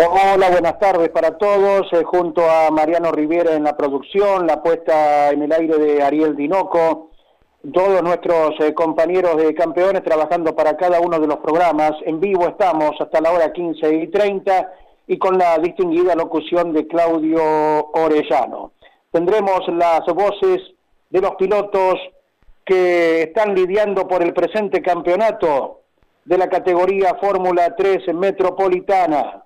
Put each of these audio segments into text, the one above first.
Hola, buenas tardes para todos. Eh, junto a Mariano Rivera en la producción, la puesta en el aire de Ariel Dinoco, todos nuestros eh, compañeros de campeones trabajando para cada uno de los programas. En vivo estamos hasta la hora 15 y 30 y con la distinguida locución de Claudio Orellano. Tendremos las voces de los pilotos que están lidiando por el presente campeonato de la categoría Fórmula 3 Metropolitana.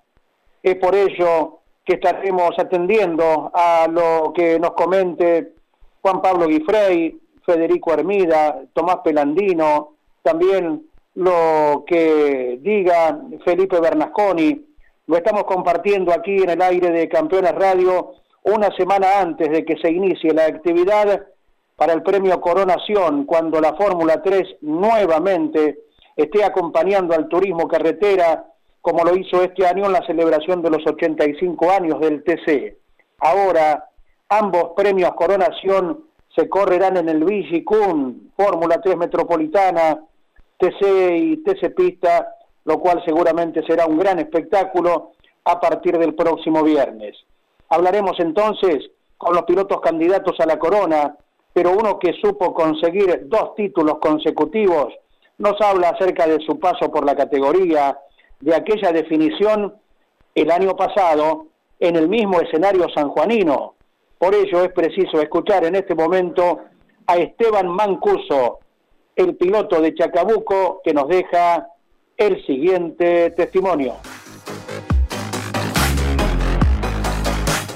Es por ello que estaremos atendiendo a lo que nos comente Juan Pablo Guifrey, Federico Hermida, Tomás Pelandino, también lo que diga Felipe Bernasconi. Lo estamos compartiendo aquí en el aire de Campeones Radio una semana antes de que se inicie la actividad para el premio Coronación, cuando la Fórmula 3 nuevamente esté acompañando al turismo carretera como lo hizo este año en la celebración de los 85 años del TC. Ahora, ambos premios Coronación se correrán en el Vigicum, Fórmula 3 Metropolitana, TC y TC Pista, lo cual seguramente será un gran espectáculo a partir del próximo viernes. Hablaremos entonces con los pilotos candidatos a la corona, pero uno que supo conseguir dos títulos consecutivos nos habla acerca de su paso por la categoría, de aquella definición el año pasado en el mismo escenario sanjuanino. Por ello es preciso escuchar en este momento a Esteban Mancuso, el piloto de Chacabuco, que nos deja el siguiente testimonio.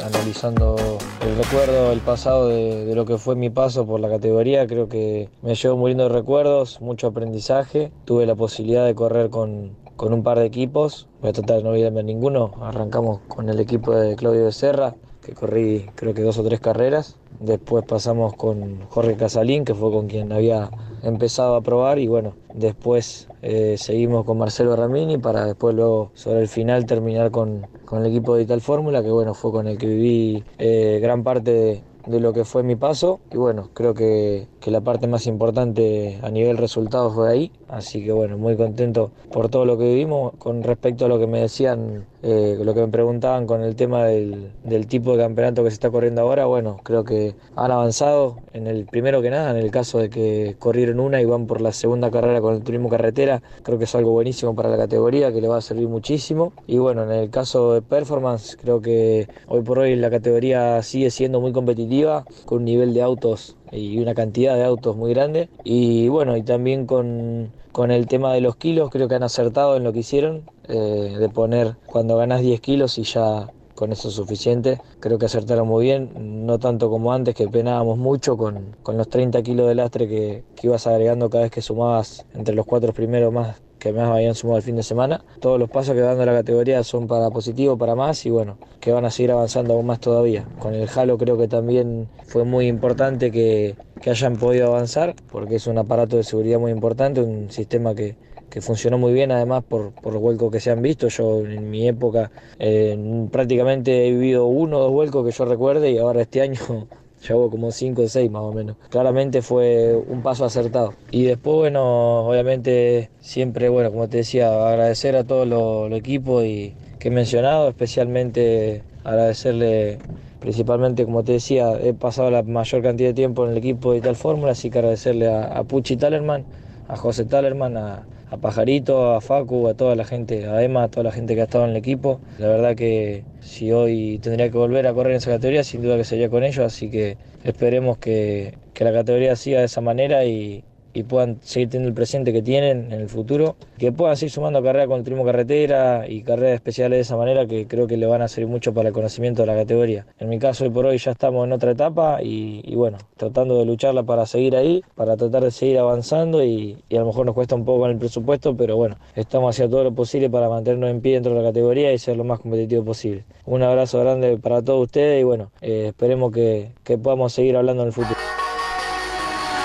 Analizando el recuerdo, el pasado de, lo que fue mi paso por la categoría, creo que me llevo muy lindos recuerdos, mucho aprendizaje. Tuve la posibilidad de correr con, con un par de equipos. Voy a tratar de no olvidarme ninguno. Arrancamos con el equipo de Claudio Becerra, que corrí creo que dos o tres carreras. Después pasamos con Jorge Casalín, que fue con quien había empezado a probar. Y bueno, después eh, seguimos con Marcelo Ramini para después luego sobre el final terminar con, con el equipo de Ital Fórmula, que bueno, fue con el que viví eh, gran parte de, de lo que fue mi paso. Y bueno, creo que, que, la parte más importante a nivel resultados fue ahí, así que bueno, muy contento por todo lo que vivimos con respecto a lo que me decían eh, lo que me preguntaban con el tema del, tipo de campeonato que se está corriendo ahora, bueno, creo que han avanzado en el primero que nada, en el caso de que corrieron una y van por la segunda carrera con el turismo carretera, creo que es algo buenísimo para la categoría, que le va a servir muchísimo. Y bueno, en el caso de performance, creo que hoy por hoy la categoría sigue siendo muy competitiva, con un nivel de autos y una cantidad de autos muy grande. Y bueno, y también con, con el tema de los kilos, creo que han acertado en lo que hicieron, eh, de poner cuando ganas 10 kilos y ya con eso es suficiente. Creo que acertaron muy bien, no tanto como antes, que penábamos mucho con, con los 30 kilos de lastre que, que ibas agregando cada vez que sumabas entre los cuatro primeros más que más habían sumado el fin de semana. Todos los pasos que va dando la categoría son para positivo, para más y bueno, que van a seguir avanzando aún más todavía. Con el Halo creo que también fue muy importante que, que hayan podido avanzar porque es un aparato de seguridad muy importante, un sistema que, que funcionó muy bien además por, por, los vuelcos que se han visto. Yo en mi época eh, prácticamente he vivido uno o dos vuelcos que yo recuerde y ahora este año ya hubo como 5 o 6 más o menos. Claramente fue un paso acertado. Y después, bueno, obviamente siempre, bueno, como te decía, agradecer a todo el equipo y que he mencionado, especialmente agradecerle principalmente, como te decía, he pasado la mayor cantidad de tiempo en el equipo de tal fórmula, así que agradecerle a, a Pucci Talerman, a José Talerman, a, a Pajarito, a Facu, a toda la gente, a Emma, a toda la gente que ha estado en el equipo. La verdad que si hoy tendría que volver a correr en esa categoría, sin duda que sería con ellos, así que esperemos que, la categoría siga de esa manera y, y puedan seguir teniendo el presente que tienen en el futuro, que puedan seguir sumando carrera con el turismo carretera y carreras especiales de esa manera que creo que le van a servir mucho para el conocimiento de la categoría. En mi caso hoy por hoy ya estamos en otra etapa y, bueno, tratando de lucharla para seguir ahí, para tratar de seguir avanzando y, y, a lo mejor nos cuesta un poco con el presupuesto, pero bueno, estamos haciendo todo lo posible para mantenernos en pie dentro de la categoría y ser lo más competitivo posible. Un abrazo grande para todos ustedes y bueno, eh, esperemos que, que podamos seguir hablando en el futuro.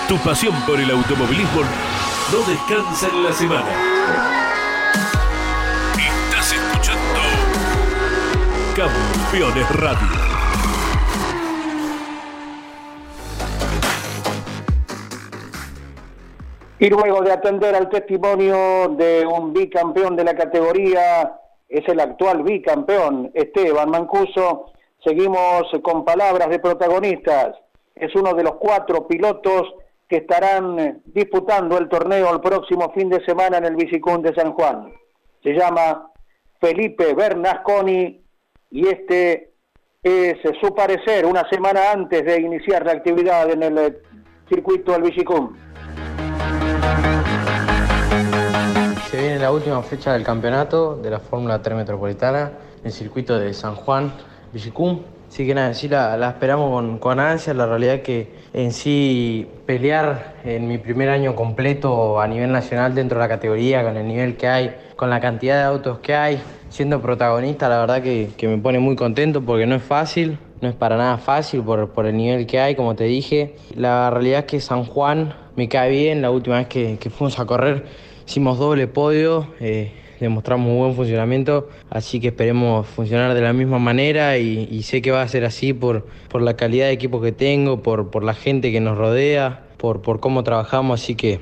Tu pasión por el automovilismo no descansa en la semana. Estás escuchando Campeones Radio. Y luego de atender al testimonio de un bicampeón de la categoría, es el actual bicampeón Esteban Mancuso, seguimos con palabras de protagonistas. Es uno de los cuatro pilotos que estarán eh, disputando el torneo el próximo fin de semana en el Bicicún de San Juan. Se llama Felipe Bernasconi y este es su parecer una semana antes de iniciar la actividad en el eh, circuito del Bicicún. Se viene la última fecha del campeonato de la Fórmula 3 Metropolitana en el circuito de San Juan, Bicicún. Así que nada, sí la, la esperamos con, con, ansia. La realidad que en sí pelear en mi primer año completo a nivel nacional dentro de la categoría, con el nivel que hay, con la cantidad de autos que hay, siendo protagonista, la verdad que, que me pone muy contento porque no es fácil, no es para nada fácil por, por, el nivel que hay, como te dije. La realidad es que San Juan me cae bien, la última vez que, que fuimos a correr hicimos doble podio. Eh, demostramos un buen funcionamiento, así que esperemos funcionar de la misma manera y, sé que va a ser así por, por la calidad de equipo que tengo, por, por la gente que nos rodea, por, por cómo trabajamos, así que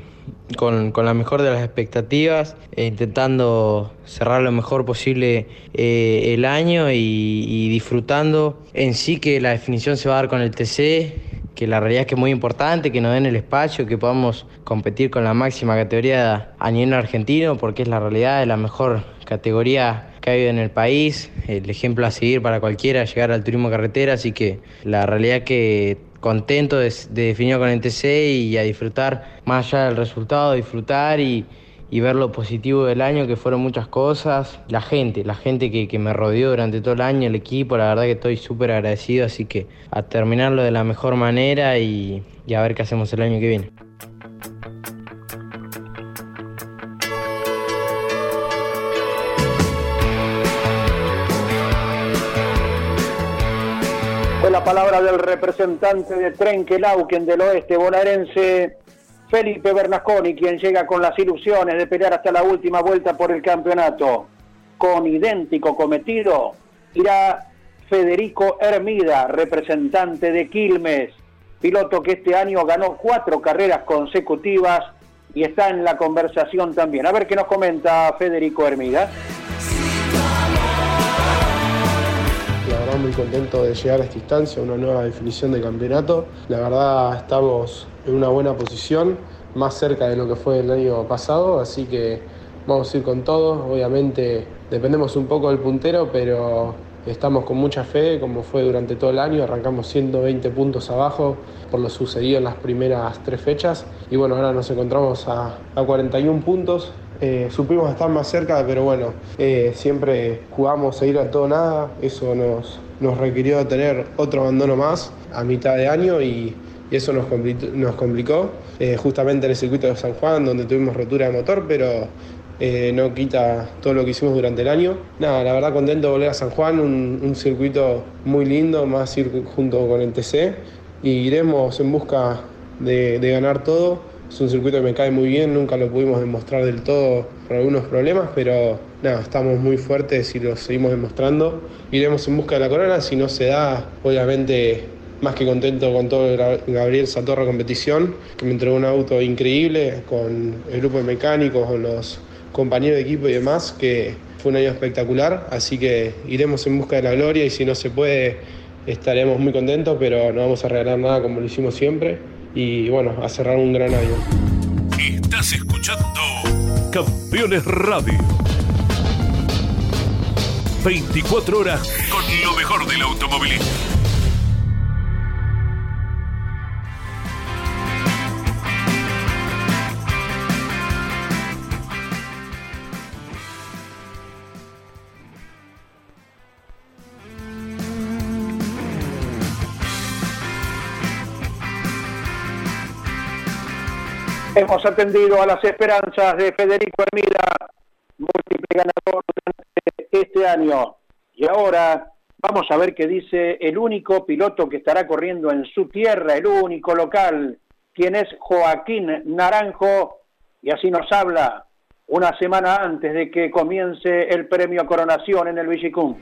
con, con, la mejor de las expectativas, eh, intentando cerrar lo mejor posible eh, el año y disfrutando. En sí que la definición se va a dar con el TC que la realidad es que es muy importante, que nos den el espacio, que podamos competir con la máxima categoría a nivel argentino, porque es la realidad de la mejor categoría que ha habido en el país, el ejemplo a seguir para cualquiera, llegar al turismo carretera, así que la realidad es que contento de, de definir con el TC y a disfrutar más allá del resultado, disfrutar y, y ver lo positivo del año, que fueron muchas cosas. La gente, la gente que, que me rodeó durante todo el año, el equipo, la verdad que estoy súper agradecido, así que a terminarlo de la mejor manera y, y a ver qué hacemos el año que viene. Fue la palabra del representante de Trenquelauquen del oeste bonaerense, Felipe Bernasconi, quien llega con las ilusiones de pelear hasta la última vuelta por el campeonato. Con idéntico cometido irá Federico Hermida, representante de Quilmes, piloto que este año ganó cuatro carreras consecutivas y está en la conversación también. A ver qué nos comenta Federico Hermida. La verdad muy contento de llegar a esta instancia, una nueva definición de campeonato. La verdad estamos en una buena posición, más cerca de lo que fue el año pasado, así que vamos a ir con todo. Obviamente dependemos un poco del puntero, pero estamos con mucha fe, como fue durante todo el año. Arrancamos 120 puntos abajo por lo sucedido en las primeras tres fechas y bueno, ahora nos encontramos a, a 41 puntos. Eh, supimos estar más cerca, pero bueno, eh, siempre jugamos a ir a todo nada. Eso nos, nos requirió tener otro abandono más a mitad de año y, y eso nos complicó, eh, justamente en el circuito de San Juan, donde tuvimos rotura de motor, pero eh, no quita todo lo que hicimos durante el año. Nada, la verdad contento de volver a San Juan, un, circuito muy lindo, más junto con el TC, y iremos en busca de, de ganar todo. Es un circuito que me cae muy bien, nunca lo pudimos demostrar del todo por algunos problemas, pero nada, estamos muy fuertes y lo seguimos demostrando. Iremos en busca de la corona, si no se da, obviamente más que contento con todo Gabriel Satorra competición, que me entregó un auto increíble con el grupo de mecánicos, con los compañeros de equipo y demás, que fue un año espectacular, así que iremos en busca de la gloria y si no se puede estaremos muy contentos, pero no vamos a regalar nada como lo hicimos siempre y bueno, a cerrar un gran año. Estás escuchando Campeones Radio. 24 horas con lo mejor del automovilismo. Hemos atendido a las esperanzas de Federico Hermida, múltiple ganador durante este año. Y ahora vamos a ver qué dice el único piloto que estará corriendo en su tierra, el único local, quien es Joaquín Naranjo, y así nos habla una semana antes de que comience el premio Coronación en el Villicum.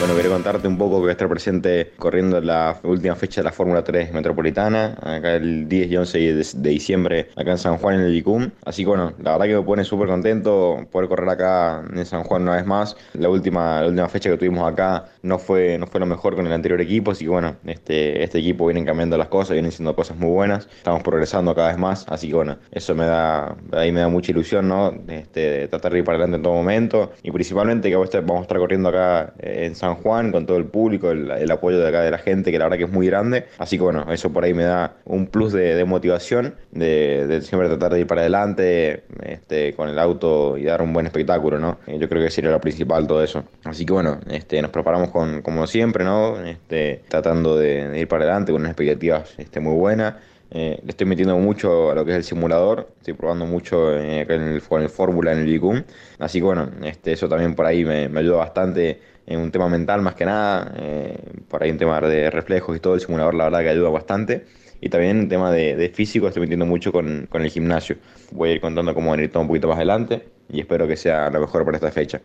Bueno, quiero contarte un poco que voy a estar presente corriendo la última fecha de la Fórmula 3 Metropolitana, acá el 10 y 11 de, diciembre, acá en San Juan, en el Licum. Así que bueno, la verdad que me pone súper contento poder correr acá en San Juan una vez más. La última, la última fecha que tuvimos acá no fue, no fue lo mejor con el anterior equipo, así que bueno, este, este equipo viene cambiando las cosas, vienen siendo cosas muy buenas, estamos progresando cada vez más, así que bueno, eso me da, ahí me da mucha ilusión, ¿no? Este, de tratar de ir para adelante en todo momento y principalmente que vamos a estar corriendo acá en San Juan, con todo el público, el, apoyo de acá de la gente, que la verdad que es muy grande. Así que bueno, eso por ahí me da un plus de, motivación, de, siempre tratar de ir para adelante este, con el auto y dar un buen espectáculo, ¿no? Eh, yo creo que sería lo principal todo eso. Así que bueno, este, nos preparamos con, como siempre, ¿no? Este, tratando de, ir para adelante con unas expectativas este, muy buenas. Eh, le estoy metiendo mucho a lo que es el simulador, estoy probando mucho eh, en el, el Fórmula en el Vicum, así que bueno, este, eso también por ahí me, me ayuda bastante en un tema mental más que nada, eh, por ahí un tema de reflejos y todo, el simulador la verdad que ayuda bastante. Y también en tema de, físico estoy metiendo mucho con, con, el gimnasio. Voy a ir contando cómo venir todo un poquito más adelante y espero que sea lo mejor para esta fecha.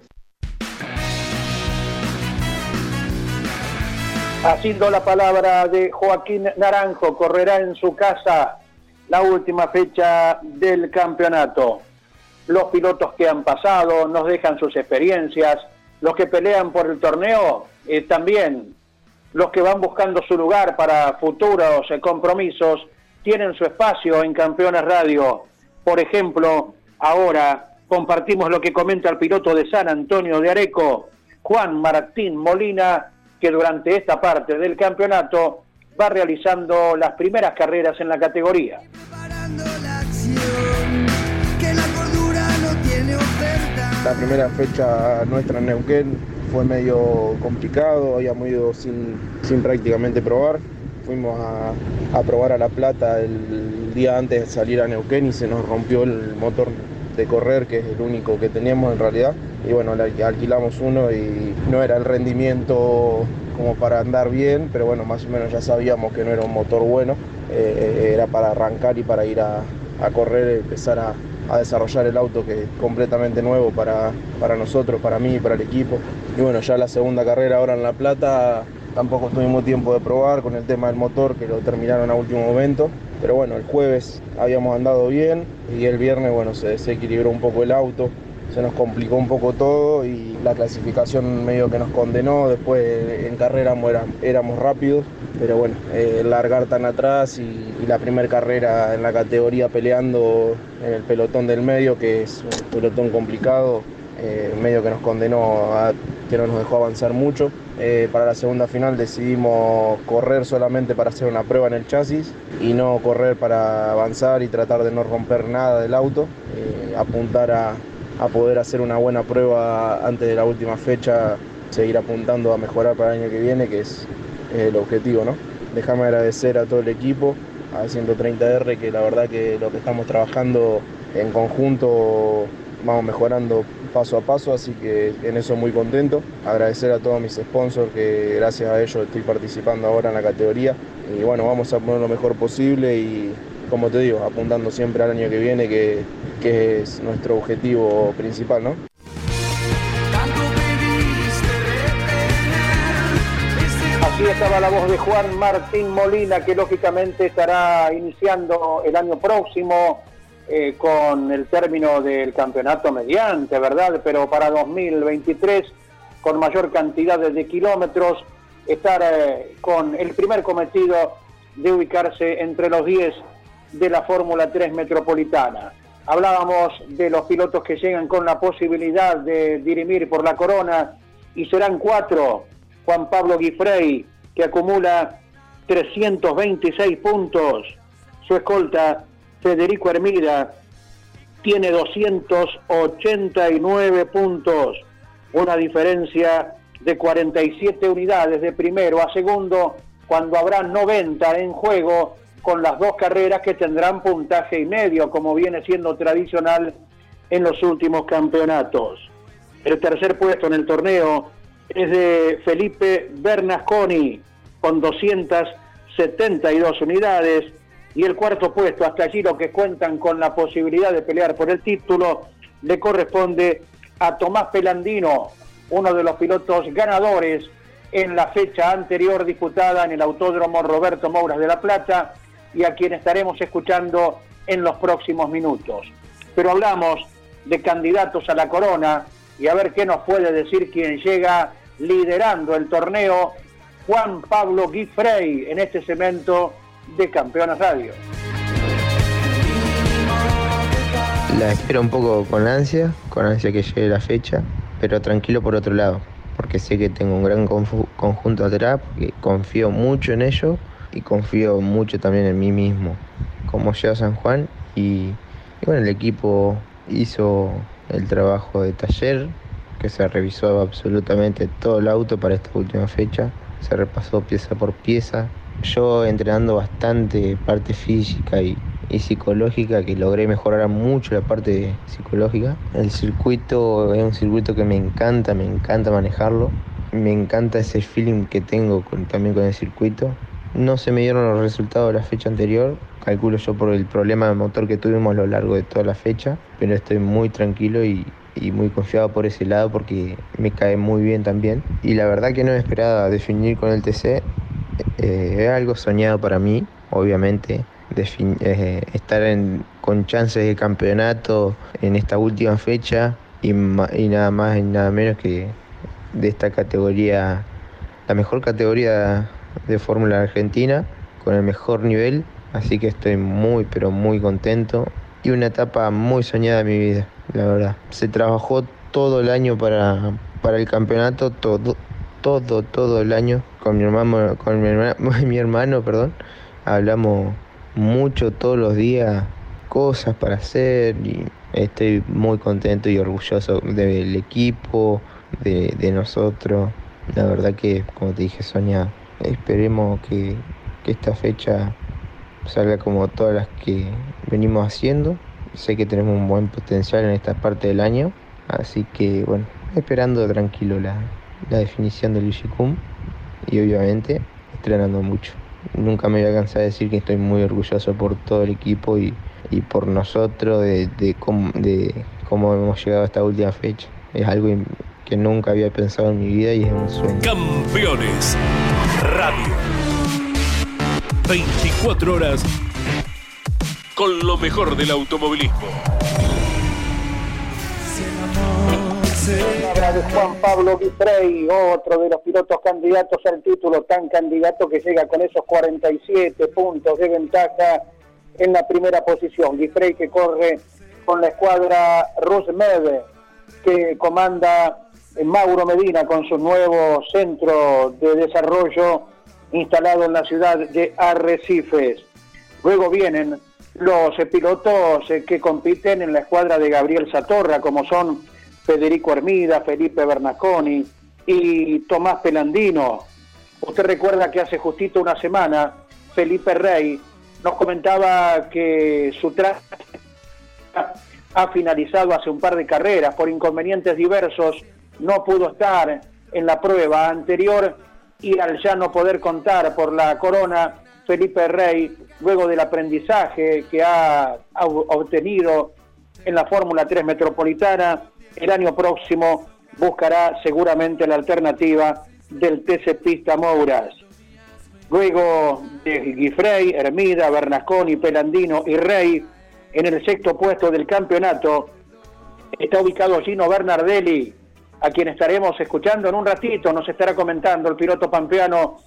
Haciendo la palabra de Joaquín Naranjo, correrá en su casa la última fecha del campeonato. Los pilotos que han pasado nos dejan sus experiencias, los que pelean por el torneo eh, también, los que van buscando su lugar para futuros eh, compromisos, tienen su espacio en Campeones Radio. Por ejemplo, ahora compartimos lo que comenta el piloto de San Antonio de Areco, Juan Martín Molina, que durante esta parte del campeonato va realizando las primeras carreras en la categoría. La primera fecha nuestra en Neuquén fue medio complicado, habíamos ido sin, sin prácticamente probar. Fuimos a, probar a La Plata el día antes de salir a Neuquén y se nos rompió el motor de correr, que es el único que teníamos en realidad. Y bueno, alquilamos uno y no era el rendimiento como para andar bien, pero bueno, más o menos ya sabíamos que no era un motor bueno, eh, era para arrancar y para ir a, a correr, empezar a, a desarrollar el auto que es completamente nuevo para, para nosotros, para mí y para el equipo. Y bueno, ya la segunda carrera ahora en La Plata tampoco tuvimos tiempo de probar con el tema del motor que lo terminaron a último momento. Pero bueno, el jueves habíamos andado bien y el viernes bueno, se desequilibró un poco el auto se nos complicó un poco todo y la clasificación medio que nos condenó. Después en carrera éramos, rápidos, pero bueno, eh, largar tan atrás y, la primera carrera en la categoría peleando en el pelotón del medio, que es un pelotón complicado, eh, medio que nos condenó a que no nos dejó avanzar mucho. Eh, para la segunda final decidimos correr solamente para hacer una prueba en el chasis y no correr para avanzar y tratar de no romper nada del auto, apuntar a, a poder hacer una buena prueba antes de la última fecha, seguir apuntando a mejorar para el año que viene, que es, el objetivo, ¿no? Déjame agradecer a todo el equipo, a 130R, que la verdad que lo que estamos trabajando en conjunto vamos mejorando paso a paso, así que en eso muy contento. Agradecer a todos mis sponsors, que gracias a ellos estoy participando ahora en la categoría. Y bueno, vamos a poner lo mejor posible y como te digo, apuntando siempre al año que viene, que, es nuestro objetivo principal, ¿no? Así estaba la voz de Juan Martín Molina, que lógicamente estará iniciando el año próximo eh, con el término del campeonato mediante, ¿verdad? Pero para 2023, con mayor cantidad de kilómetros, estar eh, con el primer cometido de ubicarse entre los 10 de la Fórmula 3 Metropolitana. Hablábamos de los pilotos que llegan con la posibilidad de dirimir por la corona y serán cuatro. Juan Pablo Guifrey, que acumula 326 puntos. Su escolta, Federico Hermida, tiene 289 puntos. Una diferencia de 47 unidades de primero a segundo cuando habrá 90 en juego con las dos carreras que tendrán puntaje y medio, como viene siendo tradicional en los últimos campeonatos. El tercer puesto en el torneo es de Felipe Bernasconi con 272 unidades y el cuarto puesto, hasta allí los que cuentan con la posibilidad de pelear por el título, le corresponde a Tomás Pelandino, uno de los pilotos ganadores en la fecha anterior disputada en el Autódromo Roberto Mouras de La Plata y a quien estaremos escuchando en los próximos minutos. Pero hablamos de candidatos a la corona y a ver qué nos puede decir quien llega liderando el torneo, Juan Pablo Guifrey, en este cemento de Campeones Radio. La espero un poco con ansia, con ansia que llegue la fecha, pero tranquilo por otro lado, porque sé que tengo un gran conjunto atrás, porque confío mucho en ellos y confío mucho también en mí mismo, como llega San Juan y, y bueno, el equipo hizo el trabajo de taller, que se revisó absolutamente todo el auto para esta última fecha, se repasó pieza por pieza. Yo entrenando bastante parte física y, psicológica, que logré mejorar mucho la parte psicológica. El circuito es un circuito que me encanta, me encanta manejarlo. Me encanta ese feeling que tengo también con el circuito. No se me dieron los resultados de la fecha anterior, calculo yo por el problema de motor que tuvimos a lo largo de toda la fecha, pero estoy muy tranquilo y, muy confiado por ese lado porque me cae muy bien también. Y la verdad que no me esperaba definir con el TC, eh, es algo soñado para mí, obviamente, eh, estar en, con chances de campeonato en esta última fecha y, y nada más y nada menos que de esta categoría, la mejor categoría de Fórmula Argentina, con el mejor nivel, así que estoy muy pero muy contento y una etapa muy soñada en mi vida la verdad. Se trabajó todo el año para, para el campeonato, todo, todo, todo el año con mi hermano, con mi hermano, mi hermano, perdón. Hablamos mucho todos los días, cosas para hacer y estoy muy contento y orgulloso del equipo, de, de nosotros. La verdad que, como te dije, Sonia, esperemos que, que esta fecha salga como todas las que venimos haciendo Sé que tenemos un buen potencial en esta parte del año, así que bueno, esperando tranquilo la, definición del Ishikun y obviamente estrenando mucho. Nunca me voy a cansar de decir que estoy muy orgulloso por todo el equipo y, por nosotros de, de, cómo, de cómo hemos llegado a esta última fecha. Es algo que nunca había pensado en mi vida y es un sueño. Campeones Radio. 24 horas con lo mejor del automovilismo. de Juan Pablo Guifrey, otro de los pilotos candidatos al título, tan candidato que llega con esos 47 puntos de ventaja en la primera posición. Guifrey que corre con la escuadra Rusmed, que comanda Mauro Medina con su nuevo centro de desarrollo instalado en la ciudad de Arrecifes. Luego vienen los pilotos eh, que compiten en la escuadra de Gabriel Satorra, como son Federico Hermida, Felipe Bernaconi y Tomás Pelandino. Usted recuerda que hace justito una semana Felipe Rey nos comentaba que su traje ha finalizado hace un par de carreras por inconvenientes diversos, no pudo estar en la prueba anterior y al ya no poder contar por la corona, Felipe Rey luego del aprendizaje que ha, obtenido en la Fórmula 3 Metropolitana, el año próximo buscará seguramente la alternativa del TC Pista Mouras. Luego de Guifrey, Hermida, Bernasconi, Pelandino y Rey, en el sexto puesto del campeonato está ubicado Gino Bernardelli, a quien estaremos escuchando en un ratito, nos estará comentando el piloto pampeano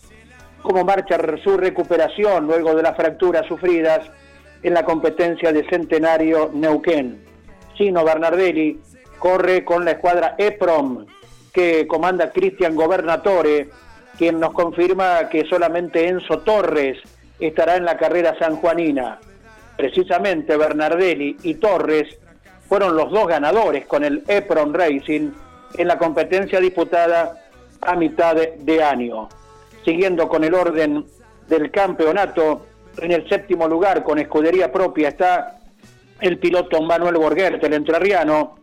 cómo marcha su recuperación luego de las fracturas sufridas en la competencia de Centenario Neuquén. Sino Bernardelli corre con la escuadra EPROM que comanda Cristian Gobernatore, quien nos confirma que solamente Enzo Torres estará en la carrera sanjuanina. Precisamente Bernardelli y Torres fueron los dos ganadores con el EPROM Racing en la competencia disputada a mitad de año. Siguiendo con el orden del campeonato, en el séptimo lugar con escudería propia está el piloto Manuel Borguert, el entrerriano.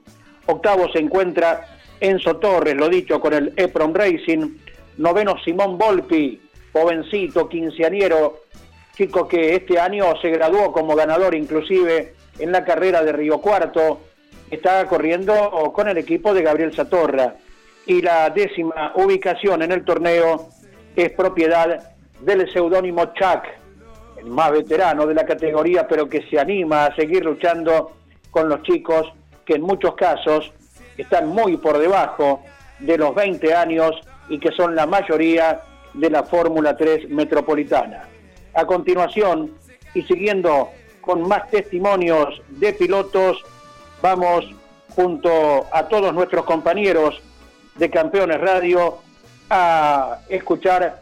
Octavo se encuentra Enzo Torres, lo dicho, con el EPROM Racing. Noveno Simón Volpi, jovencito, quinceañero, chico que este año se graduó como ganador inclusive en la carrera de Río Cuarto. Está corriendo con el equipo de Gabriel Satorra. Y la décima ubicación en el torneo es propiedad del seudónimo Chuck, el más veterano de la categoría, pero que se anima a seguir luchando con los chicos que en muchos casos están muy por debajo de los 20 años y que son la mayoría de la Fórmula 3 metropolitana. A continuación, y siguiendo con más testimonios de pilotos, vamos junto a todos nuestros compañeros de Campeones Radio a escuchar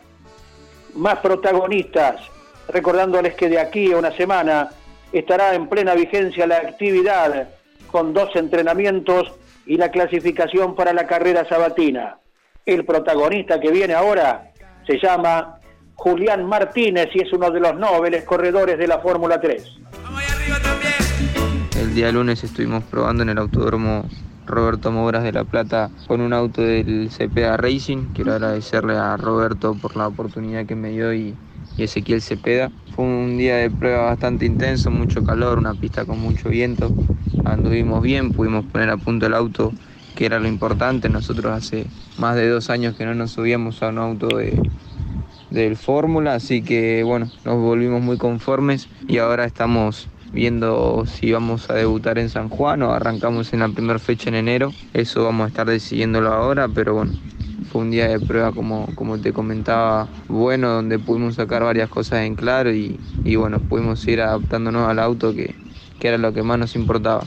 más protagonistas, recordándoles que de aquí a una semana estará en plena vigencia la actividad con dos entrenamientos y la clasificación para la carrera sabatina. El protagonista que viene ahora se llama Julián Martínez y es uno de los nobles corredores de la Fórmula 3. El día lunes estuvimos probando en el autódromo Roberto Mobras de La Plata con un auto del CPA Racing. Quiero agradecerle a Roberto por la oportunidad que me dio y, Ezequiel Cepeda. Fue un día de prueba bastante intenso, mucho calor, una pista con mucho viento. Anduvimos bien, pudimos poner a punto el auto, que era lo importante. Nosotros hace más de dos años que no nos subíamos a un auto de, del Fórmula, así que bueno, nos volvimos muy conformes y ahora estamos viendo si vamos a debutar en San Juan o arrancamos en la primera fecha en enero. Eso vamos a estar decidiéndolo ahora, pero bueno, fue un día de prueba como, como te comentaba, bueno, donde pudimos sacar varias cosas en claro y, bueno, pudimos ir adaptándonos al auto que, que era lo que más nos importaba.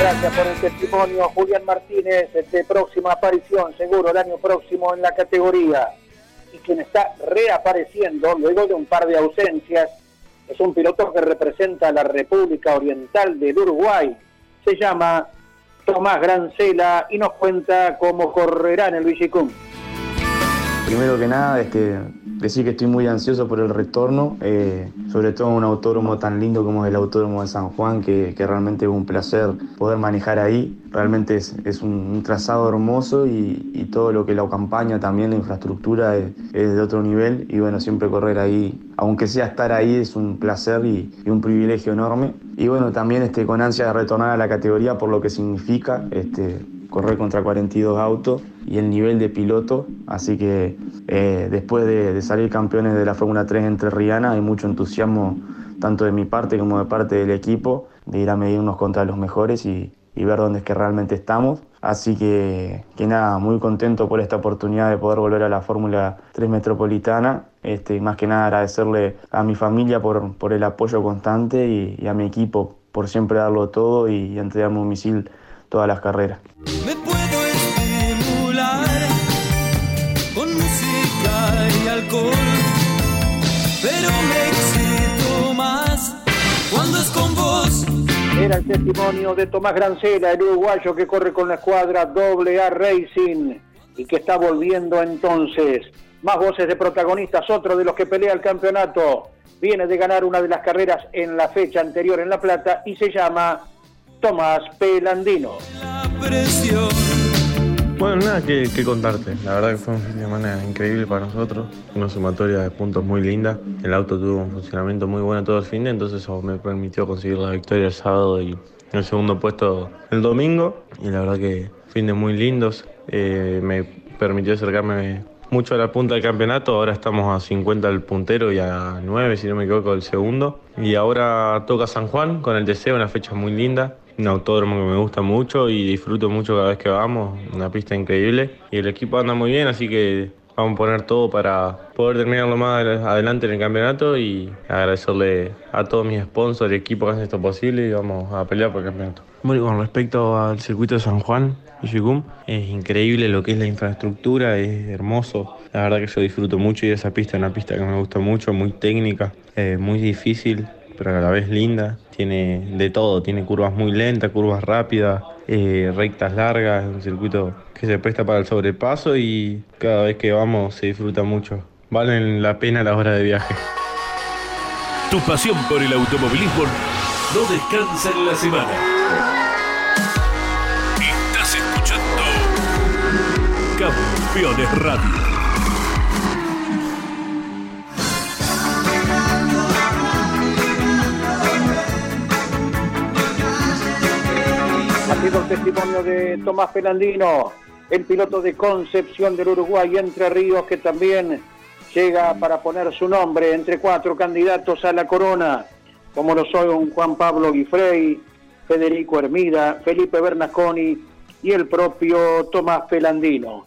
Gracias por el testimonio, Julián Martínez, de próxima aparición, seguro, el año próximo en la categoría y quien está reapareciendo luego de un par de ausencias es un piloto que representa a la República Oriental del Uruguay. Se llama Tomás Grancela y nos cuenta cómo correrá en el Vigicum. Primero que nada es que decir que estoy muy ansioso por el retorno, eh, sobre todo en un autódromo tan lindo como es el autódromo de San Juan, que, realmente es un placer poder manejar ahí. Realmente es, un, trazado hermoso y, todo lo que lo acompaña también, la infraestructura es, de otro nivel y bueno, siempre correr ahí, aunque sea estar ahí, es un placer y, un privilegio enorme. Y bueno, también este, con ansia de retornar a la categoría por lo que significa. Este, correr contra 42 autos y el nivel de piloto. Así que eh, después de, salir campeones de la Fórmula 3 entre Rihanna, hay mucho entusiasmo tanto de mi parte como de parte del equipo de ir a medirnos contra los mejores y, ver dónde es que realmente estamos. Así que, que, nada, muy contento por esta oportunidad de poder volver a la Fórmula 3 Metropolitana. Este, más que nada agradecerle a mi familia por, por el apoyo constante y, a mi equipo por siempre darlo todo y, y entregarme un misil todas las carreras. Me puedo estimular con música y alcohol, pero me excito más cuando es con vos. Era el testimonio de Tomás Grancela, el uruguayo que corre con la escuadra AA Racing y que está volviendo entonces. Más voces de protagonistas, otro de los que pelea el campeonato. Viene de ganar una de las carreras en la fecha anterior en La Plata y se llama Tomás Pelandino. Bueno, nada que, contarte. La verdad que fue un fin de semana increíble para nosotros. Una sumatoria de puntos muy linda. El auto tuvo un funcionamiento muy bueno todo el fin de, entonces eso me permitió conseguir la victoria el sábado y el segundo puesto el domingo. Y la verdad que fin de muy lindos. Eh, me permitió acercarme mucho a la punta del campeonato. Ahora estamos a 50 del puntero y a 9, si no me equivoco, del segundo. Y ahora toca San Juan con el deseo, una fecha muy linda un autódromo que me gusta mucho y disfruto mucho cada vez que vamos, una pista increíble y el equipo anda muy bien, así que vamos a poner todo para poder terminar lo más adelante en el campeonato y agradecerle a todos mis sponsors y equipos que hacen esto posible y vamos a pelear por el campeonato. Bueno, con respecto al circuito de San Juan es increíble lo que es la infraestructura, es hermoso. La verdad que yo disfruto mucho y esa pista es una pista que me gusta mucho, muy técnica, eh, muy difícil, pero a la vez linda. Tiene de todo, tiene curvas muy lentas, curvas rápidas, eh, rectas largas, un circuito que se presta para el sobrepaso y cada vez que vamos se disfruta mucho. Valen la pena las horas de viaje. Tu pasión por el automovilismo no descansa en la semana. Estás escuchando Campeones Radio. El testimonio de Tomás Pelandino, el piloto de Concepción del Uruguay Entre Ríos, que también llega para poner su nombre entre cuatro candidatos a la corona, como lo son Juan Pablo Guifrey, Federico Hermida, Felipe Bernasconi y el propio Tomás Pelandino.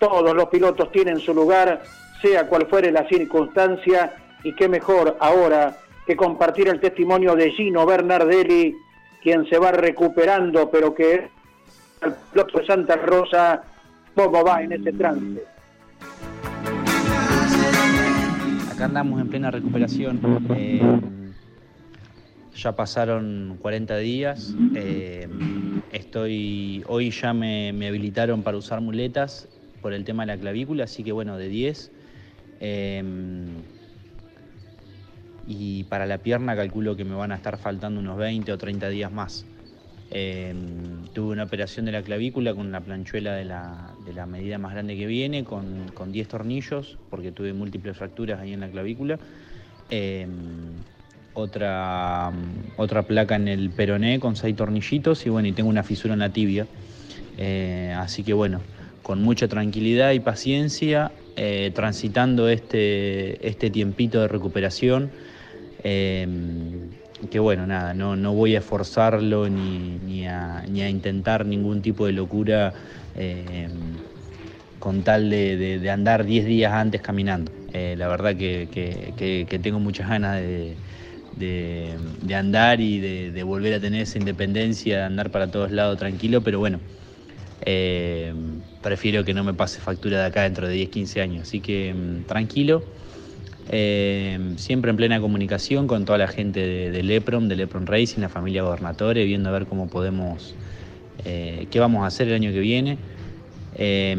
Todos los pilotos tienen su lugar, sea cual fuere la circunstancia, y qué mejor ahora que compartir el testimonio de Gino Bernardelli, quien se va recuperando, pero que el piloto de Santa Rosa, cómo va en ese trance. Acá andamos en plena recuperación. Eh, ya pasaron 40 días. eh, estoy, hoy ya me, me habilitaron para usar muletas por el tema de la clavícula, así que bueno, de 10. Eh, y para la pierna calculo que me van a estar faltando unos 20 o 30 días más. Eh, tuve una operación de la clavícula con una planchuela de la, de la medida más grande que viene, con, con 10 tornillos, porque tuve múltiples fracturas ahí en la clavícula. Eh, otra, otra placa en el peroné con 6 tornillitos y bueno, y tengo una fisura en la tibia. Eh, así que bueno, con mucha tranquilidad y paciencia, eh, transitando este, este tiempito de recuperación. Eh, que bueno, nada, no, no voy a forzarlo ni, ni a, ni a intentar ningún tipo de locura eh, con tal de, de- andar 10 días antes caminando. Eh, la verdad que, que- que- tengo muchas ganas de, de- andar y de, volver a tener esa independencia, de andar para todos lados tranquilo, pero bueno, eh, prefiero que no me pase factura de acá dentro de 10, 15 años. Así que tranquilo. Eh, siempre en plena comunicación con toda la gente de, de Leprom, de Leprom Racing, la familia Gobernatore, viendo a ver cómo podemos, eh, qué vamos a hacer el año que viene. Eh,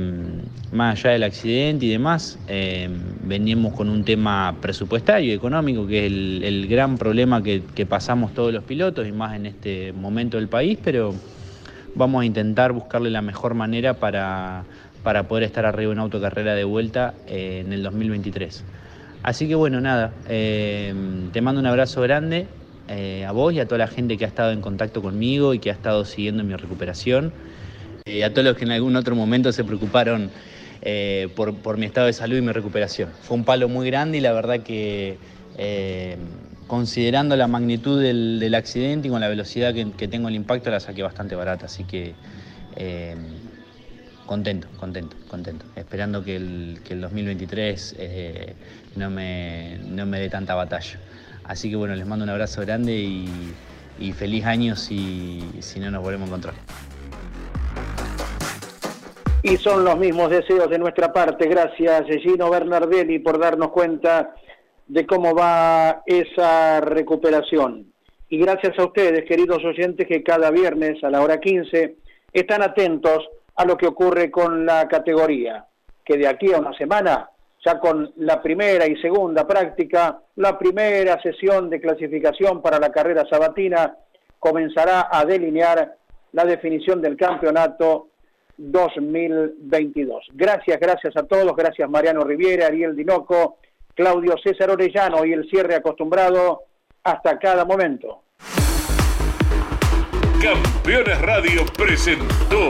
más allá del accidente y demás, eh, venimos con un tema presupuestario y económico, que es el, gran problema que, que pasamos todos los pilotos y más en este momento del país, pero vamos a intentar buscarle la mejor manera para, para poder estar arriba en autocarrera de vuelta eh, en el 2023. Así que bueno, nada, eh, te mando un abrazo grande eh, a vos y a toda la gente que ha estado en contacto conmigo y que ha estado siguiendo mi recuperación. Eh, a todos los que en algún otro momento se preocuparon eh, por, por mi estado de salud y mi recuperación. Fue un palo muy grande y la verdad que considerando la magnitud del, del accidente y con la velocidad que, que tengo el impacto la saqué bastante barata. Así que contento, contento, contento. Esperando que el, que el 2023 eh, no, me, no me dé tanta batalla. Así que bueno, les mando un abrazo grande y, feliz año si, si no nos volvemos a encontrar. Y son los mismos deseos de nuestra parte. Gracias, Gino Bernardelli, por darnos cuenta de cómo va esa recuperación. Y gracias a ustedes, queridos oyentes, que cada viernes a la hora 15 están atentos a lo que ocurre con la categoría, que de aquí a una semana, ya con la primera y segunda práctica, la primera sesión de clasificación para la carrera sabatina comenzará a delinear la definición del campeonato 2022. Gracias, gracias a todos, gracias Mariano Riviera, Ariel Dinoco, Claudio César Orellano y el cierre acostumbrado hasta cada momento. Campeones Radio presentó